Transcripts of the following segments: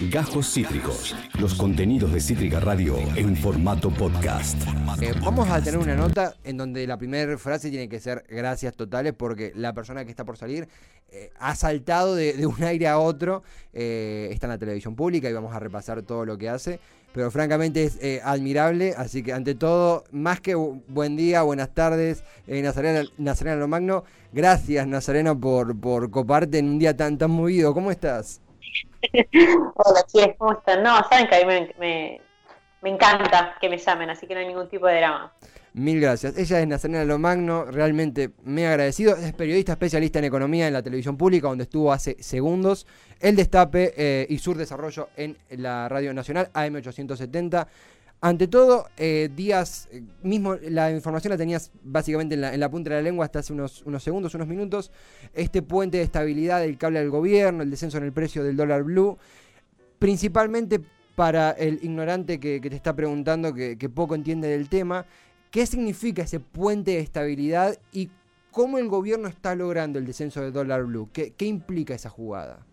Gajos Cítricos. Los contenidos de Cítrica Radio en formato podcast. Eh, vamos a tener una nota en donde la primera frase tiene que ser gracias totales porque la persona que está por salir eh, ha saltado de, un aire a otro. Eh, está en la televisión pública y vamos a repasar todo lo que hace. Pero francamente es admirable. Así que ante todo, más que buen día, buenas tardes, Nazarena, Nazarena Lomagno. Gracias Nazarena por, por coparte en un día tan, tan movido. ¿Cómo estás? Hola, chicos, ¿cómo están? No, saben que a mí me, encanta que me llamen, así que no hay ningún tipo de drama. Mil gracias. Ella es Nazarena Lomagno, realmente me ha agradecido. Es periodista especialista en economía en la televisión pública, donde estuvo hace segundos. El Destape eh, y Sur Desarrollo en la Radio Nacional, AM870. Ante todo, eh, Díaz, eh, mismo la información la tenías básicamente en la, punta de la lengua hasta hace unos, unos, segundos, unos minutos. Este puente de estabilidad del cable del gobierno, el descenso en el precio del dólar blue, principalmente para el ignorante que, te está preguntando, que, poco entiende del tema, ¿qué significa ese puente de estabilidad y cómo el gobierno está logrando el descenso del dólar blue? ¿Qué, qué implica esa jugada?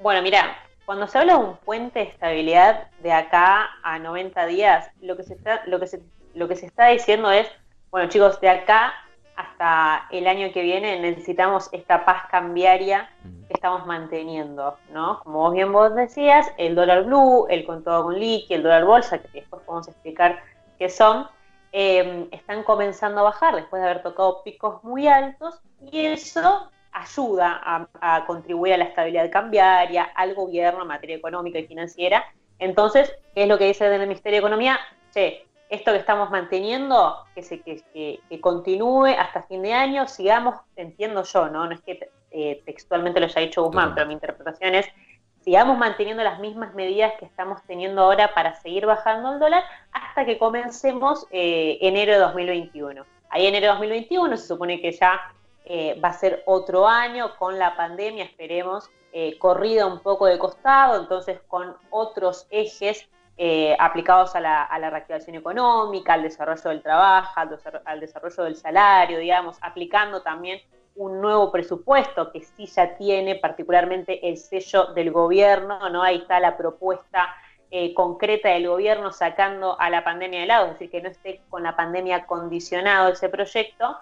Bueno, mira, cuando se habla de un puente de estabilidad de acá a 90 días, lo que se está, lo que se, lo que se está diciendo es, bueno chicos, de acá hasta el año que viene necesitamos esta paz cambiaria que estamos manteniendo, ¿no? Como vos bien vos decías, el dólar blue, el contado con liqui, el dólar bolsa, que después podemos explicar qué son, eh, están comenzando a bajar después de haber tocado picos muy altos y eso ayuda a, contribuir a la estabilidad cambiaria, al gobierno en materia económica y financiera. Entonces, ¿qué es lo que dice el Ministerio de Economía? Che, esto que estamos manteniendo, que, se, que, continúe hasta fin de año, sigamos, entiendo yo, ¿no? No es que eh, textualmente lo haya dicho Guzmán, pero mi interpretación es, sigamos manteniendo las mismas medidas que estamos teniendo ahora para seguir bajando el dólar hasta que comencemos eh, enero de 2021. Ahí enero de 2021 se supone que ya eh, va a ser otro año con la pandemia, esperemos, eh, corrida un poco de costado, entonces con otros ejes eh, aplicados a la, reactivación económica, al desarrollo del trabajo, al, desarrollo del salario, digamos, aplicando también un nuevo presupuesto que sí ya tiene particularmente el sello del gobierno, ¿no? Ahí está la propuesta concreta del gobierno sacando a la pandemia de lado, es decir, que no esté con la pandemia condicionado ese proyecto.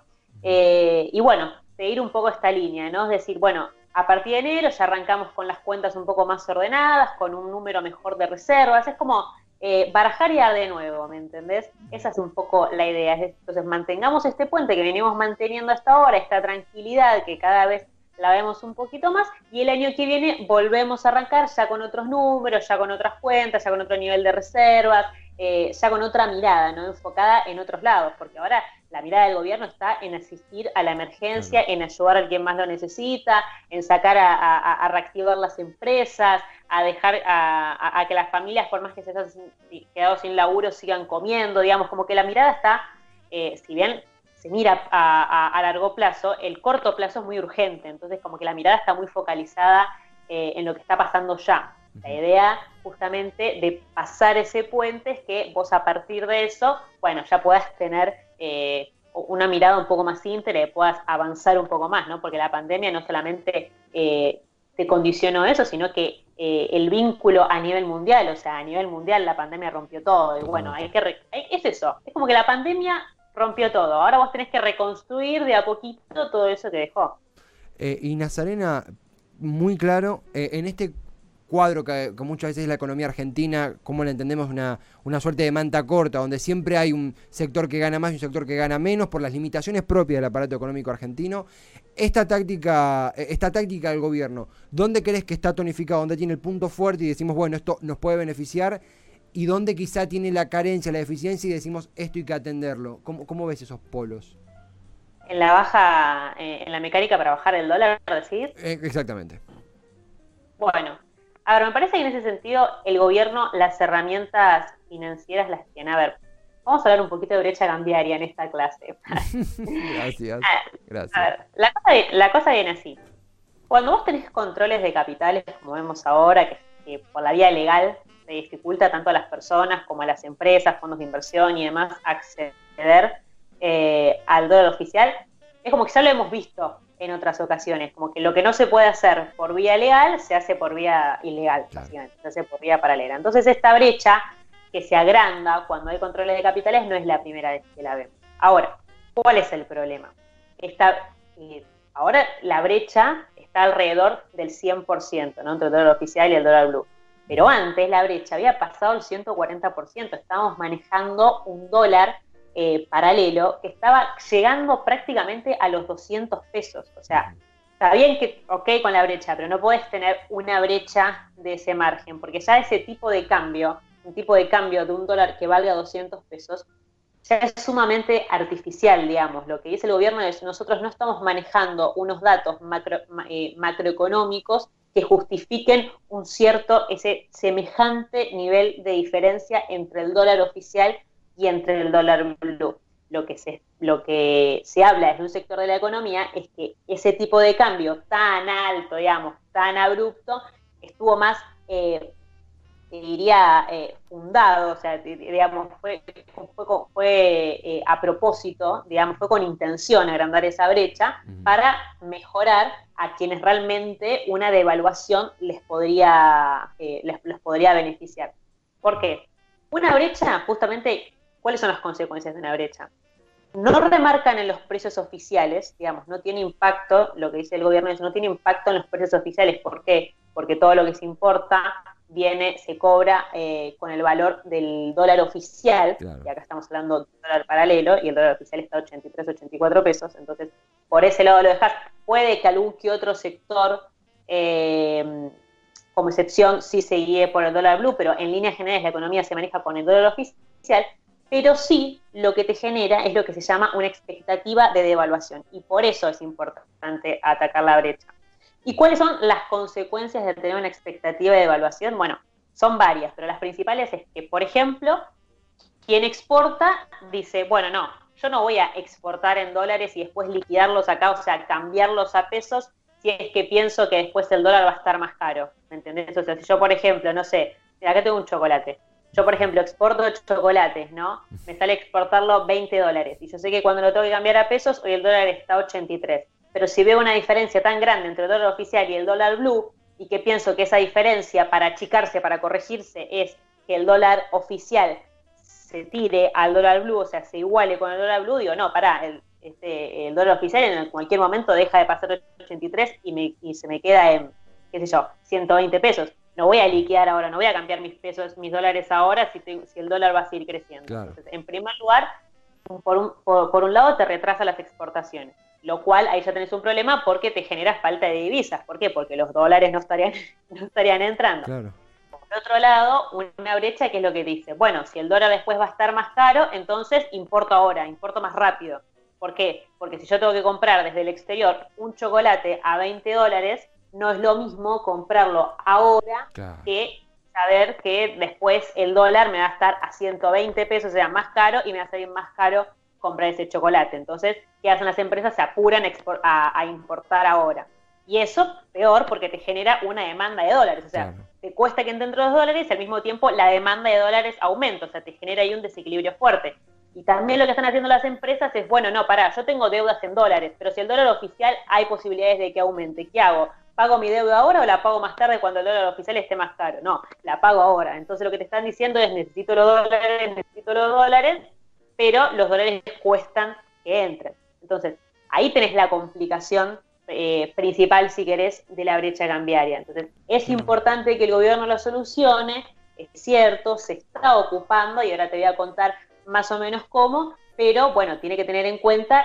Eh, y bueno, seguir un poco esta línea, ¿no? Es decir, bueno, a partir de enero ya arrancamos con las cuentas un poco más ordenadas, con un número mejor de reservas, es como eh, barajar y dar de nuevo, ¿me entendés? Esa es un poco la idea. Entonces, mantengamos este puente que venimos manteniendo hasta ahora, esta tranquilidad que cada vez la vemos un poquito más y el año que viene volvemos a arrancar ya con otros números, ya con otras cuentas, ya con otro nivel de reservas, eh, ya con otra mirada, ¿no? Enfocada en otros lados, porque ahora la mirada del gobierno está en asistir a la emergencia, en ayudar a quien más lo necesita, en sacar a, reactivar las empresas, a dejar a, que las familias, por más que se hayan quedado sin laburo, sigan comiendo, digamos, como que la mirada está, eh, si bien se mira a, largo plazo, el corto plazo es muy urgente, entonces como que la mirada está muy focalizada eh, en lo que está pasando ya. La idea justamente de pasar ese puente es que vos a partir de eso, bueno, ya puedas tener eh, una mirada un poco más íntegra y puedas avanzar un poco más, ¿no? Porque la pandemia no solamente eh, te condicionó eso, sino que eh, el vínculo a nivel mundial, o sea, a nivel mundial la pandemia rompió todo. Y bueno, hay que es eso, es como que la pandemia rompió todo. Ahora vos tenés que reconstruir de a poquito todo eso que dejó. y Nazarena, muy claro, en este cuadro que, muchas veces es la economía argentina, como la entendemos, una, una suerte de manta corta, donde siempre hay un sector que gana más y un sector que gana menos por las limitaciones propias del aparato económico argentino. Esta táctica, esta táctica del gobierno, ¿dónde crees que está tonificado? ¿Dónde tiene el punto fuerte y decimos, bueno, esto nos puede beneficiar? ¿Y dónde quizá tiene la carencia, la deficiencia y decimos, esto hay que atenderlo? ¿Cómo, cómo ves esos polos? En la baja, eh, en la mecánica para bajar el dólar, decís? Eh, exactamente. Bueno, a ver, me parece que en ese sentido el gobierno, las herramientas financieras las tiene. A ver, vamos a hablar un poquito de brecha cambiaria en esta clase. gracias. gracias. A ver, la cosa, viene así. Cuando vos tenés controles de capitales, como vemos ahora, que, por la vía legal se dificulta tanto a las personas como a las empresas, fondos de inversión y demás acceder eh, al dólar oficial, es como que ya lo hemos visto en otras ocasiones, como que lo que no se puede hacer por vía legal se hace por vía ilegal, se hace por vía paralela. Entonces esta brecha que se agranda cuando hay controles de capitales no es la primera vez que la vemos. Ahora, ¿cuál es el problema? Esta, ahora la brecha está alrededor del 100%, ¿no? entre el dólar oficial y el dólar blue. Pero antes la brecha había pasado el 140%, estábamos manejando un dólar eh, paralelo que estaba llegando prácticamente a los 200 pesos. O sea, está bien que, ok, con la brecha, pero no puedes tener una brecha de ese margen, porque ya ese tipo de cambio, un tipo de cambio de un dólar que valga 200 pesos, ya es sumamente artificial, digamos. Lo que dice el gobierno es nosotros no estamos manejando unos datos eh, macroeconómicos que justifiquen un cierto, ese semejante nivel de diferencia entre el dólar oficial y entre el dólar blue. Lo que se, lo que se habla desde un sector de la economía es que ese tipo de cambio tan alto, digamos, tan abrupto, estuvo más, eh, diría, eh, fundado, o sea, digamos, fue, fue, eh, a propósito, digamos, fue con intención agrandar esa brecha para mejorar a quienes realmente una devaluación les podría, les, les podría beneficiar. ¿Por qué? Una brecha justamente ¿Cuáles son las consecuencias de una brecha? No remarcan en los precios oficiales, digamos, no tiene impacto, lo que dice el gobierno es no tiene impacto en los precios oficiales. ¿Por qué? Porque todo lo que se importa viene, se cobra eh, con el valor del dólar oficial, y acá estamos hablando de dólar paralelo, y el dólar oficial está a 83, 84 pesos, entonces por ese lado lo dejas. Puede que algún que otro sector, eh, como excepción, sí se guíe por el dólar blue, pero en líneas generales la economía se maneja con el dólar oficial, pero sí lo que te genera es lo que se llama una expectativa de devaluación y por eso es importante atacar la brecha. ¿Y cuáles son las consecuencias de tener una expectativa de devaluación? Bueno, son varias, pero las principales es que, por ejemplo, quien exporta dice, bueno, no, yo no voy a exportar en dólares y después liquidarlos acá, o sea, cambiarlos a pesos, si es que pienso que después el dólar va a estar más caro. ¿Me entendés? O sea, si yo, por ejemplo, no sé, acá tengo un chocolate, yo, por ejemplo, exporto chocolates, ¿no? Me sale exportarlo 20 dólares. Y yo sé que cuando lo tengo que cambiar a pesos, hoy el dólar está a 83. Pero si veo una diferencia tan grande entre el dólar oficial y el dólar blue, y que pienso que esa diferencia para achicarse, para corregirse, es que el dólar oficial se tire al dólar blue, o sea, se iguale con el dólar blue, digo, no, pará, el, este, el dólar oficial en cualquier momento deja de pasar 83 y, me, y se me queda en, qué sé yo, 120 pesos no voy a liquidar ahora, no voy a cambiar mis pesos, mis dólares ahora si, si el dólar va a seguir creciendo. Entonces, en primer lugar, por un, por, un, lado te retrasa las exportaciones, lo cual ahí ya tenés un problema porque te genera falta de divisas. ¿Por qué? Porque los dólares no estarían, no estarían entrando. Por otro lado, una brecha que es lo que dice, bueno, si el dólar después va a estar más caro, entonces importo ahora, importo más rápido. ¿Por qué? Porque si yo tengo que comprar desde el exterior un chocolate a 20 dólares, no es lo mismo comprarlo ahora que saber que después el dólar me va a estar a 120 pesos, o sea, más caro y me va a salir más caro comprar ese chocolate. Entonces, ¿qué hacen las empresas? Se apuran a, importar ahora. Y eso peor porque te genera una demanda de dólares. O sea, te cuesta que entren los dólares y al mismo tiempo la demanda de dólares aumenta. O sea, te genera ahí un desequilibrio fuerte. Y también lo que están haciendo las empresas es, bueno, no, pará, yo tengo deudas en dólares, pero si el dólar oficial hay posibilidades de que aumente, ¿qué hago? ¿Pago mi deuda ahora o la pago más tarde cuando el dólar oficial esté más caro? No, la pago ahora. Entonces lo que te están diciendo es necesito los dólares, necesito los dólares, pero los dólares cuestan que entren. Entonces, ahí tenés la complicación eh, principal, si querés, de la brecha cambiaria. Entonces, es importante que el gobierno lo solucione, es cierto, se está ocupando y ahora te voy a contar más o menos cómo, pero bueno, tiene que tener en cuenta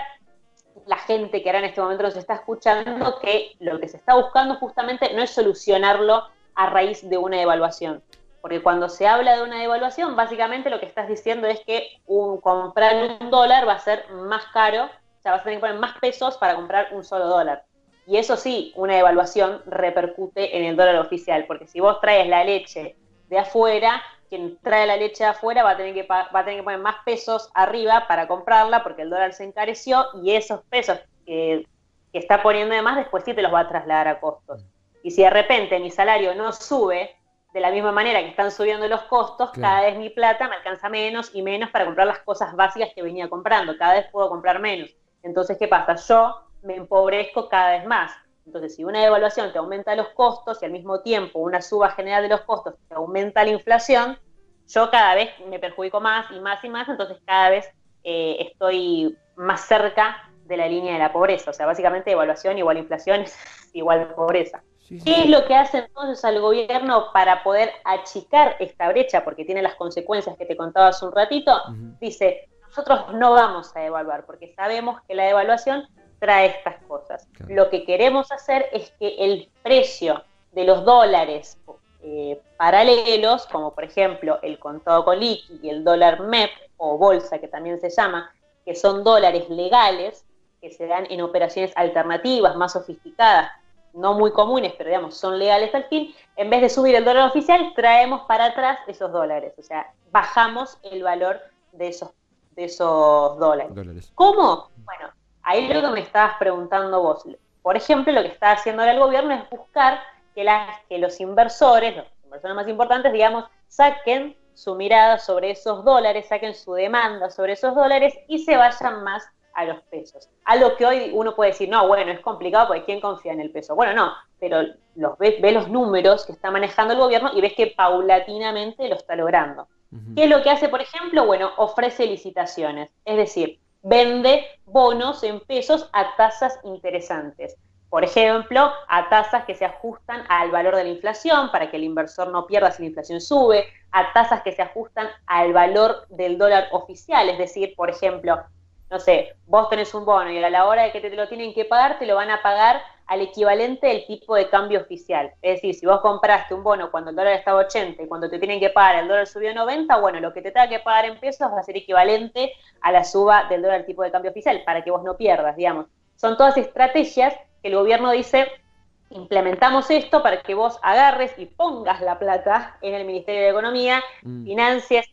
la gente que ahora en este momento nos está escuchando que lo que se está buscando justamente no es solucionarlo a raíz de una devaluación. Porque cuando se habla de una devaluación, básicamente lo que estás diciendo es que un, comprar un dólar va a ser más caro, o sea, vas a tener que poner más pesos para comprar un solo dólar. Y eso sí, una devaluación repercute en el dólar oficial, porque si vos traes la leche de afuera, quien trae la leche de afuera va a tener que va a tener que poner más pesos arriba para comprarla porque el dólar se encareció y esos pesos que, está poniendo de más después sí te los va a trasladar a costos. Y si de repente mi salario no sube de la misma manera que están subiendo los costos, cada vez mi plata me alcanza menos y menos para comprar las cosas básicas que venía comprando. Cada vez puedo comprar menos. Entonces, ¿qué pasa? Yo me empobrezco cada vez más. Entonces, si una devaluación te aumenta los costos y al mismo tiempo una suba general de los costos te aumenta la inflación, yo cada vez me perjudico más y más y más, entonces cada vez eh, estoy más cerca de la línea de la pobreza. O sea, básicamente devaluación igual inflación es igual pobreza. ¿Qué es lo que hace entonces al gobierno para poder achicar esta brecha? Porque tiene las consecuencias que te contaba hace un ratito. Dice, nosotros no vamos a devaluar porque sabemos que la devaluación trae estas cosas. Lo que queremos hacer es que el precio de los dólares eh, paralelos, como por ejemplo el contado con liqui y el dólar MEP o bolsa, que también se llama, que son dólares legales que se dan en operaciones alternativas, más sofisticadas, no muy comunes, pero digamos, son legales al fin, en vez de subir el dólar oficial, traemos para atrás esos dólares, o sea, bajamos el valor de esos, de esos dólares. ¿Cómo? Bueno, ahí lo que me estabas preguntando vos. Por ejemplo, lo que está haciendo ahora el gobierno es buscar que, que los inversores, los inversores más importantes, digamos, saquen su mirada sobre esos dólares, saquen su demanda sobre esos dólares y se vayan más a los pesos. A lo que hoy uno puede decir, no, bueno, es complicado porque ¿quién confía en el peso? Bueno, no, pero los ve, los números que está manejando el gobierno y ves que paulatinamente lo está logrando. ¿Qué es lo que hace, por ejemplo? Bueno, ofrece licitaciones, es decir, vende bonos en pesos a tasas interesantes. Por ejemplo, a tasas que se ajustan al valor de la inflación para que el inversor no pierda si la inflación sube, a tasas que se ajustan al valor del dólar oficial, es decir, por ejemplo, no sé, vos tenés un bono y a la hora de que te lo tienen que pagar, te lo van a pagar al equivalente del tipo de cambio oficial. Es decir, si vos compraste un bono cuando el dólar estaba 80 y cuando te tienen que pagar el dólar subió a 90, bueno, lo que te tenga que pagar en pesos va a ser equivalente a la suba del dólar tipo de cambio oficial, para que vos no pierdas, digamos. Son todas estrategias que el gobierno dice, implementamos esto para que vos agarres y pongas la plata en el Ministerio de Economía, mm. financies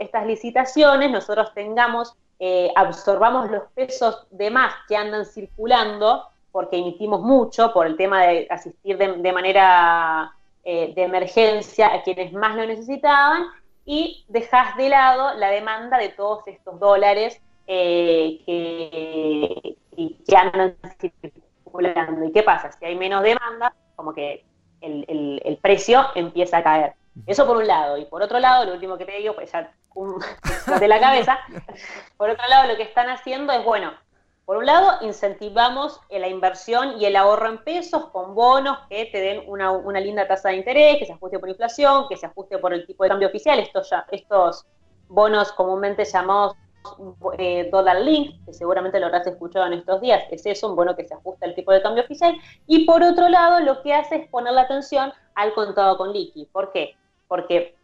estas licitaciones, nosotros tengamos eh, absorbamos los pesos de más que andan circulando, porque emitimos mucho por el tema de asistir de, manera eh, de emergencia a quienes más lo necesitaban, y dejas de lado la demanda de todos estos dólares eh, que, que, andan circulando. ¿Y qué pasa? Si hay menos demanda, como que el, el precio empieza a caer. Eso por un lado. Y por otro lado, lo último que te digo, pues ya de la cabeza. Por otro lado, lo que están haciendo es, bueno, por un lado, incentivamos la inversión y el ahorro en pesos con bonos que te den una, linda tasa de interés, que se ajuste por inflación, que se ajuste por el tipo de cambio oficial. Estos bonos comúnmente llamados eh, dólar link, que seguramente lo habrás escuchado en estos días, es eso, un bono que se ajusta al tipo de cambio oficial. Y por otro lado, lo que hace es poner la atención al contado con liqui. ¿Por qué? Porque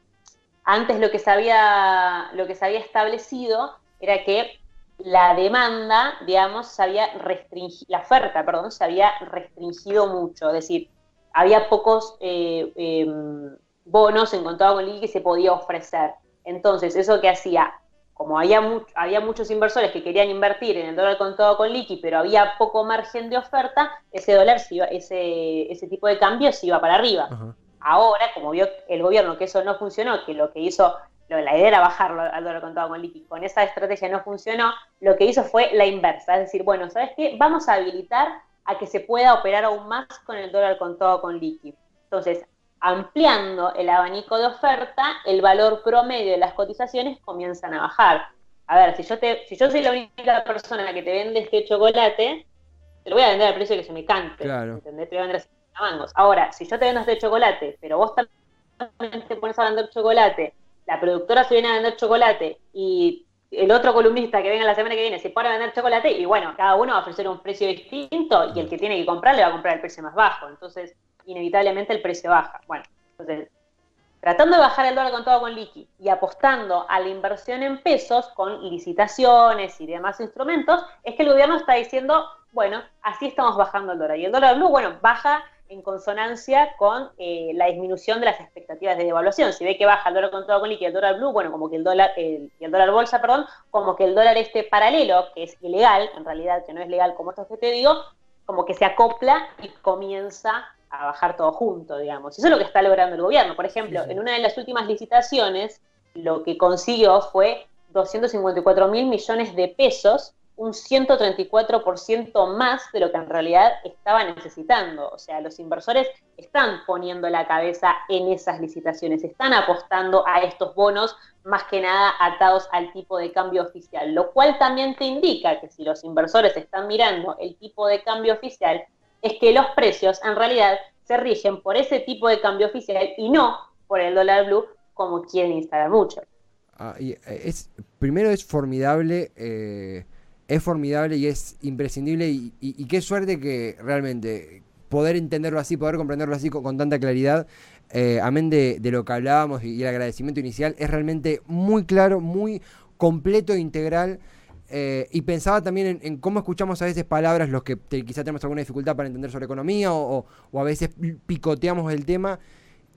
antes lo que se había, lo que se había establecido era que la demanda, digamos, se había restringido, la oferta, perdón, se había restringido mucho, es decir, había pocos eh, em, bonos en contado con liqui que se podía ofrecer. Entonces, eso que hacía, como había, había muchos inversores que querían invertir en el dólar contado con liqui, pero había poco margen de oferta, ese dólar, ese, ese tipo de cambio se iba para arriba. Ahora, como vio el gobierno que eso no funcionó, que lo que hizo, la idea era bajarlo al dólar contado con liqui, con esa estrategia no funcionó, lo que hizo fue la inversa, es decir, bueno, ¿sabes qué? Vamos a habilitar a que se pueda operar aún más con el dólar contado con liqui. Entonces, ampliando el abanico de oferta, el valor promedio de las cotizaciones comienzan a bajar. A ver, si yo, te, si yo soy la única persona que te vende este chocolate, te lo voy a vender al precio que se me cante. Claro. ¿entendés? Te voy a vender Ahora, si yo te vendo este chocolate, pero vos también te pones a vender chocolate, la productora se viene a vender chocolate y el otro columnista que venga la semana que viene se pone a vender chocolate y bueno, cada uno va a ofrecer un precio distinto y el que tiene que comprar le va a comprar el precio más bajo. Entonces, inevitablemente el precio baja. Bueno, entonces, tratando de bajar el dólar con todo con liqui y apostando a la inversión en pesos con licitaciones y demás instrumentos, es que el gobierno está diciendo, bueno, así estamos bajando el dólar. Y el dólar blue, bueno, baja en consonancia con eh, la disminución de las expectativas de devaluación. Si ve que baja el dólar con todo con liqui y el dólar blue, bueno, como que el dólar, el, el dólar bolsa, perdón, como que el dólar este paralelo, que es ilegal, en realidad que no es legal como esto que te digo, como que se acopla y comienza a bajar todo junto, digamos. Eso es lo que está logrando el gobierno. Por ejemplo, en una de las últimas licitaciones, lo que consiguió fue 254 mil millones de pesos un 134% más de lo que en realidad estaba necesitando. O sea, los inversores están poniendo la cabeza en esas licitaciones, están apostando a estos bonos más que nada atados al tipo de cambio oficial, lo cual también te indica que si los inversores están mirando el tipo de cambio oficial, es que los precios en realidad se rigen por ese tipo de cambio oficial y no por el dólar blue como quieren instalar muchos. Ah, y eh, es, primero es formidable eh, es formidable y es imprescindible y, qué suerte que realmente poder entenderlo así, poder comprenderlo así con, tanta claridad, eh, amén de, lo que hablábamos y, el agradecimiento inicial, es realmente muy claro, muy completo e integral. Eh, y pensaba también en, cómo escuchamos a veces palabras los que quizá tenemos alguna dificultad para entender sobre economía o a veces picoteamos el tema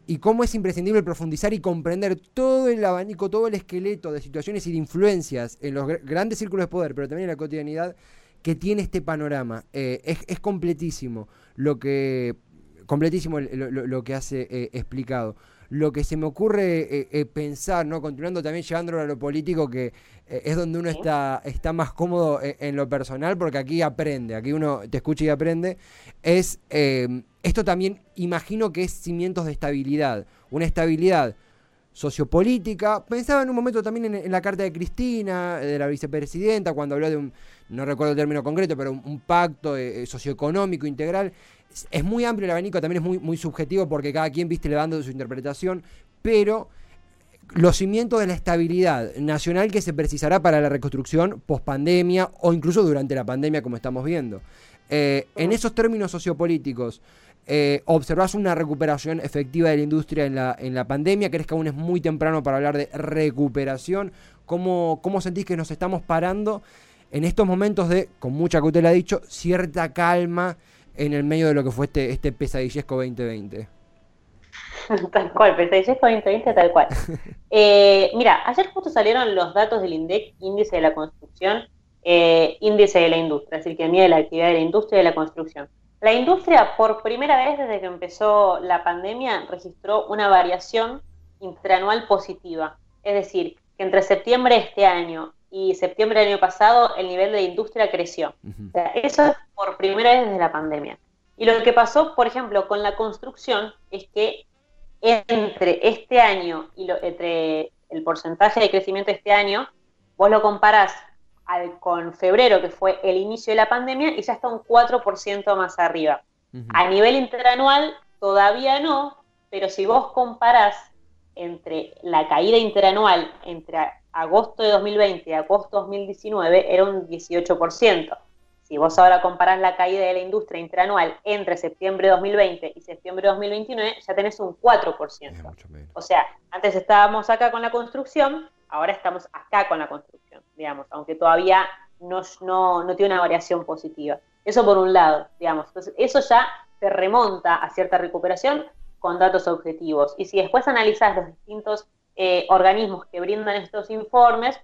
y cómo es imprescindible profundizar y comprender todo el abanico, todo el esqueleto de situaciones y de influencias en los grandes círculos de poder, pero también en la cotidianidad que tiene este panorama. Eh, es, completísimo lo que completísimo lo, que hace eh, explicado. Lo que se me ocurre eh, pensar, ¿no? Continuando también llevándolo a lo político, que es donde uno está, está más cómodo en lo personal, porque aquí aprende, aquí uno te escucha y aprende, es esto también imagino que es cimientos de estabilidad, una estabilidad sociopolítica. Pensaba en un momento también en, la carta de Cristina, de la vicepresidenta, cuando habló de un, no recuerdo el término concreto, pero un, pacto eh, eh, socioeconómico integral. Es, muy amplio el abanico, también es muy, muy subjetivo porque cada quien, viste, le dando su interpretación, pero los cimientos de la estabilidad nacional que se precisará para la reconstrucción post pandemia o incluso durante la pandemia, como estamos viendo. Eh, en esos términos sociopolíticos, eh, ¿Observás una recuperación efectiva de la industria en la, en la pandemia? ¿Crees que aún es muy temprano para hablar de recuperación? ¿Cómo, ¿Cómo sentís que nos estamos parando en estos momentos de, con mucha cautela dicho, cierta calma en el medio de lo que fue este, este pesadillesco 2020? Tal cual, pesadillesco 2020 tal cual. Eh, mira, ayer justo salieron los datos del INDEC, índice de la construcción, eh, índice de la industria, es decir, que mide la actividad de la industria y de la construcción. La industria, por primera vez desde que empezó la pandemia, registró una variación interanual positiva. Es decir, que entre septiembre de este año y septiembre del año pasado el nivel de industria creció. eso es por primera vez desde la pandemia. Y lo que pasó, por ejemplo, con la construcción es que entre este año y lo, entre el porcentaje de crecimiento de este año, vos lo comparás con febrero, que fue el inicio de la pandemia, y ya está un 4% más arriba. A nivel interanual, todavía no, pero si vos comparás entre la caída interanual entre agosto de 2020 y agosto de 2019, era un 18%. Si vos ahora comparás la caída de la industria interanual entre septiembre de 2020 y septiembre de 2029, ya tenés un 4%. O sea, antes estábamos acá con la construcción, ahora estamos acá con la construcción, digamos, aunque todavía no, tiene una variación positiva. Eso por un lado, digamos. Entonces, eso ya te remonta a cierta recuperación con datos objetivos. Y si después analizas los distintos eh, organismos que brindan estos informes,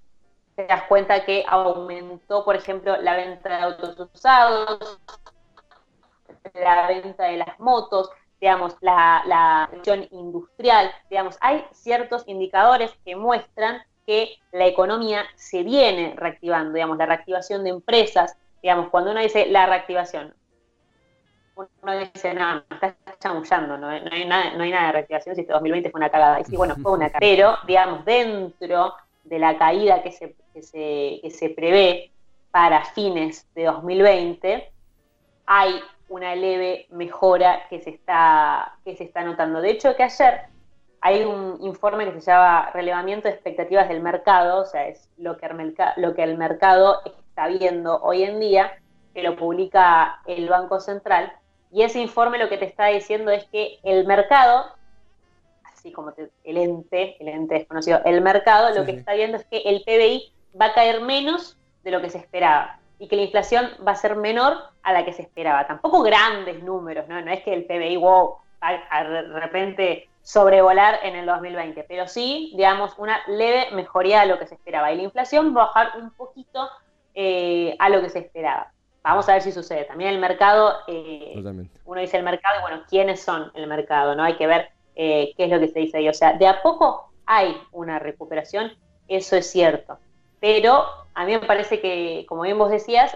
te das cuenta que aumentó, por ejemplo, la venta de autos usados, la venta de las motos, digamos, la, la industrial, digamos, hay ciertos indicadores que muestran que la economía se viene reactivando, digamos, la reactivación de empresas, digamos, cuando uno dice la reactivación, uno dice, no, está chamullando, no, hay nada, no hay nada de reactivación si este 2020 fue una cagada. Y sí, bueno, fue una cagada. Pero, digamos, dentro de la caída que se, que se, que se prevé para fines de 2020, hay una leve mejora que se está, que se está notando. De hecho, que ayer hay un informe que se llama Relevamiento de Expectativas del Mercado, o sea, es lo que, el lo que el mercado está viendo hoy en día, que lo publica el Banco Central, y ese informe lo que te está diciendo es que el mercado, así como el ente, el ente desconocido, el mercado lo que está viendo es que el PBI va a caer menos de lo que se esperaba y que la inflación va a ser menor a la que se esperaba. Tampoco grandes números, ¿no? No es que el PBI, wow, de repente sobrevolar en el 2020, pero sí, digamos, una leve mejoría a lo que se esperaba. Y la inflación bajar un poquito eh, a lo que se esperaba. Vamos a ver si sucede. También el mercado, eh, uno dice el mercado, y bueno, ¿quiénes son el mercado? no Hay que ver eh, qué es lo que se dice ahí. O sea, de a poco hay una recuperación, eso es cierto. pero a mí me parece que, como bien vos decías,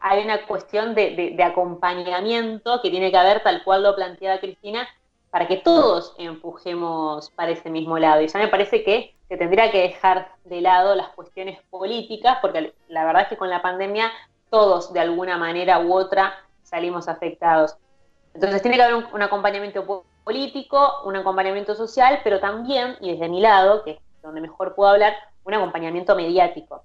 hay una cuestión de, acompañamiento que tiene que haber, tal cual lo planteaba Cristina, para que todos empujemos para ese mismo lado. Y ya me parece que se tendría que dejar de lado las cuestiones políticas, porque la verdad es que con la pandemia todos de alguna manera u otra salimos afectados. Entonces tiene que haber un, acompañamiento político, un acompañamiento social, pero también, y desde mi lado, que es donde mejor puedo hablar, un acompañamiento mediático.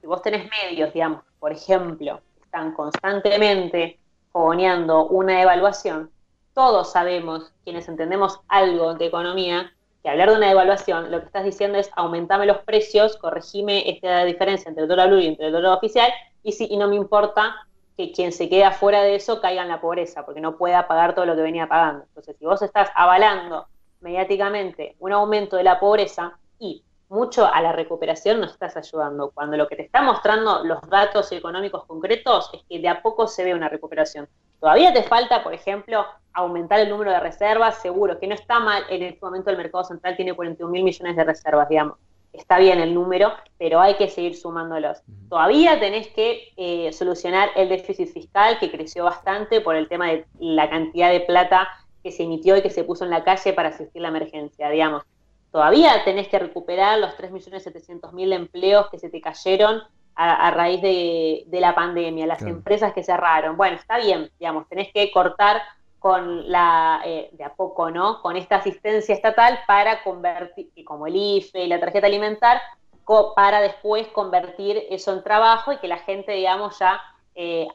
Si vos tenés medios, digamos, por ejemplo, están constantemente fogoneando una evaluación, todos sabemos, quienes entendemos algo de economía, que hablar de una devaluación, lo que estás diciendo es aumentame los precios, corregime esta diferencia entre el dólar blue y entre el dólar oficial, y, si, y no me importa que quien se quede afuera de eso caiga en la pobreza, porque no pueda pagar todo lo que venía pagando. Entonces, si vos estás avalando mediáticamente un aumento de la pobreza y mucho a la recuperación no estás ayudando. Cuando lo que te está mostrando los datos económicos concretos es que de a poco se ve una recuperación. Todavía te falta, por ejemplo, aumentar el número de reservas, seguro, que no está mal, en este momento el mercado central tiene 41 mil millones de reservas, digamos. Está bien el número, pero hay que seguir sumándolos. Todavía tenés que eh, solucionar el déficit fiscal, que creció bastante por el tema de la cantidad de plata que se emitió y que se puso en la calle para asistir la emergencia, digamos todavía tenés que recuperar los 3.700.000 empleos que se te cayeron a, raíz de, la pandemia, las empresas que cerraron. Bueno, está bien, digamos, tenés que cortar con la, eh, de a poco, ¿no? Con esta asistencia estatal para convertir, como el IFE y la tarjeta alimentar, para después convertir eso en trabajo y que la gente, digamos, ya eh,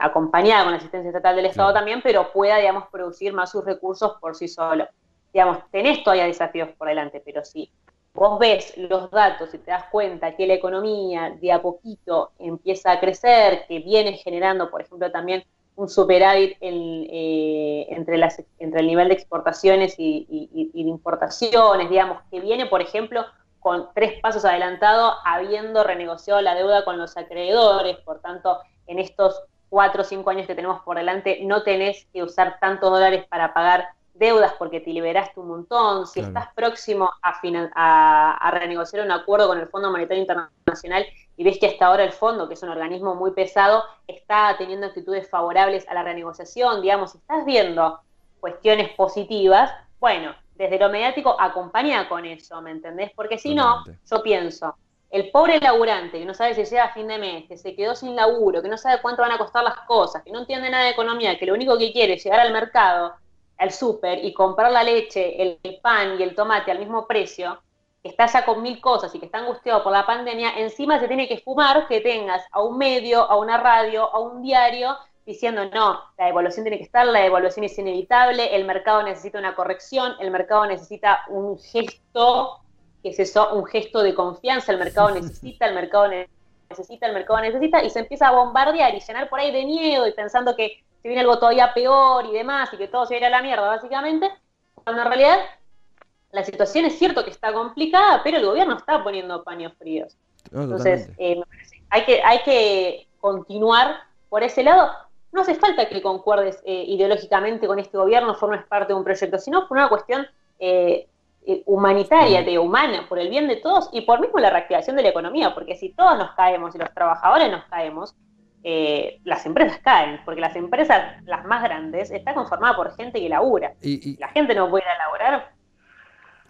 acompañada con la asistencia estatal del Estado también, pero pueda, digamos, producir más sus recursos por sí solo digamos, tenés todavía desafíos por delante, pero si vos ves los datos y te das cuenta que la economía de a poquito empieza a crecer, que viene generando, por ejemplo, también un superávit eh, entre, el nivel de exportaciones y, de importaciones, digamos, que viene, por ejemplo, con tres pasos adelantados, habiendo renegociado la deuda con los acreedores, por tanto, en estos cuatro o cinco años que tenemos por delante, no tenés que usar tantos dólares para pagar deudas porque te liberaste un montón, si estás próximo a, a, renegociar un acuerdo con el Fondo Monetario Internacional y ves que hasta ahora el fondo, que es un organismo muy pesado, está teniendo actitudes favorables a la renegociación, digamos, si estás viendo cuestiones positivas, bueno, desde lo mediático acompaña con eso, ¿me entendés? Porque si no, yo pienso, el pobre laburante que no sabe si llega a fin de mes, que se quedó sin laburo, que no sabe cuánto van a costar las cosas, que no entiende nada de economía, que lo único que quiere es llegar al mercado al súper y comprar la leche, el, pan y el tomate al mismo precio, que está ya con mil cosas y que está angustiado por la pandemia, encima se tiene que fumar que tengas a un medio, a una radio, a un diario diciendo no, la devaluación tiene que estar, la devaluación es inevitable, el mercado necesita una corrección, el mercado necesita un gesto, que es eso, un gesto de confianza, el mercado necesita, el mercado necesita, el mercado necesita, y se empieza a bombardear y llenar por ahí de miedo y pensando que viene algo todavía peor y demás, y que todo se va a la mierda, básicamente, cuando en realidad la situación es cierto que está complicada, pero el gobierno está poniendo paños fríos. Entonces, eh, hay, que, hay que continuar por ese lado. No hace falta que concuerdes eh, ideológicamente con este gobierno, formes parte de un proyecto, sino por una cuestión eh, humanitaria, de humana, por el bien de todos y por mismo la reactivación de la economía, porque si todos nos caemos y los trabajadores nos caemos, eh, las empresas caen, porque las empresas, las más grandes, están conformadas por gente que labura. Y, la gente no puede laburar.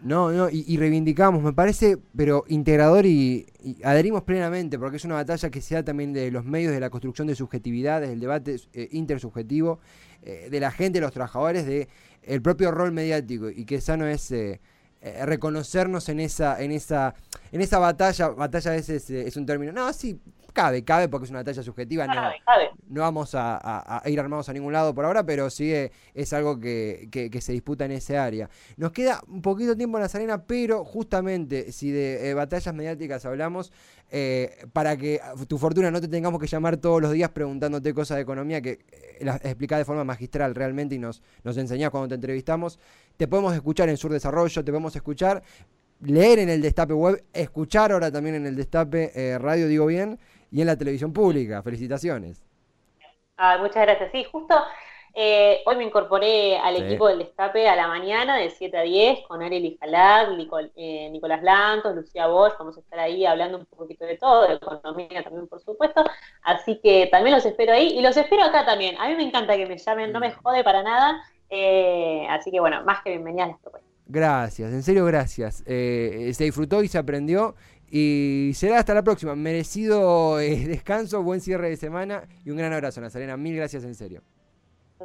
No, no, y, reivindicamos, me parece, pero integrador y, adherimos plenamente, porque es una batalla que se da también de los medios de la construcción de subjetividades, del debate eh, intersubjetivo, eh, de la gente, de los trabajadores, de el propio rol mediático, y que sano es reconocernos en esa, en esa, en esa batalla, batalla a veces es un término, no, sí, Cabe, cabe porque es una talla subjetiva. no, no vamos a, ir armados a ningún lado por ahora, pero sí es algo que, se disputa en ese área. Nos queda un poquito tiempo en la Serena, pero justamente si de eh, batallas mediáticas hablamos, eh, para que tu fortuna no te tengamos que llamar todos los días preguntándote cosas de economía que eh, las explicás de forma magistral realmente y nos, nos enseñás cuando te entrevistamos, te podemos escuchar en Sur Desarrollo, te podemos escuchar leer en el Destape Web, escuchar ahora también en el Destape Radio, digo bien, y en la televisión pública. Felicitaciones. Ah, muchas gracias. Sí, justo Eh, hoy me incorporé al equipo del Destape a la mañana, de 7 a 10, con Ariel Jalad, eh, Nicolás Lantos, Lucía Bosch. Vamos a estar ahí hablando un poquito de todo, de economía también, por supuesto. Así que también los espero ahí y los espero acá también. A mí me encanta que me llamen, no me jode para nada. Eh, así que bueno, más que bienvenidas las propuestas. Gracias, en serio gracias. se disfrutó y se aprendió y será hasta la próxima. Merecido descanso, buen cierre de semana y un gran abrazo, Nazarena. Mil gracias en serio.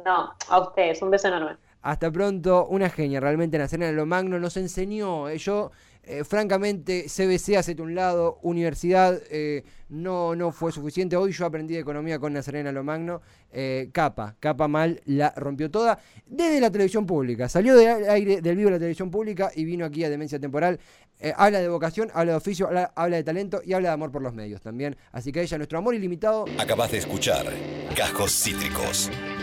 No, a ustedes, un beso enorme. Hasta pronto, una genia, realmente Nacerena Lo Magno nos enseñó. Eh, yo, eh, francamente, CBC hace un lado, universidad eh, no, no fue suficiente. Hoy yo aprendí de economía con Nazarena Lomagno. Eh, capa, capa mal, la rompió toda. Desde la televisión pública, salió del aire del vivo de la televisión pública y vino aquí a Demencia Temporal. habla de vocación, habla de oficio, habla, habla, de talento y habla de amor por los medios también. Así que ella, nuestro amor ilimitado. Acabas de escuchar Cajos Cítricos.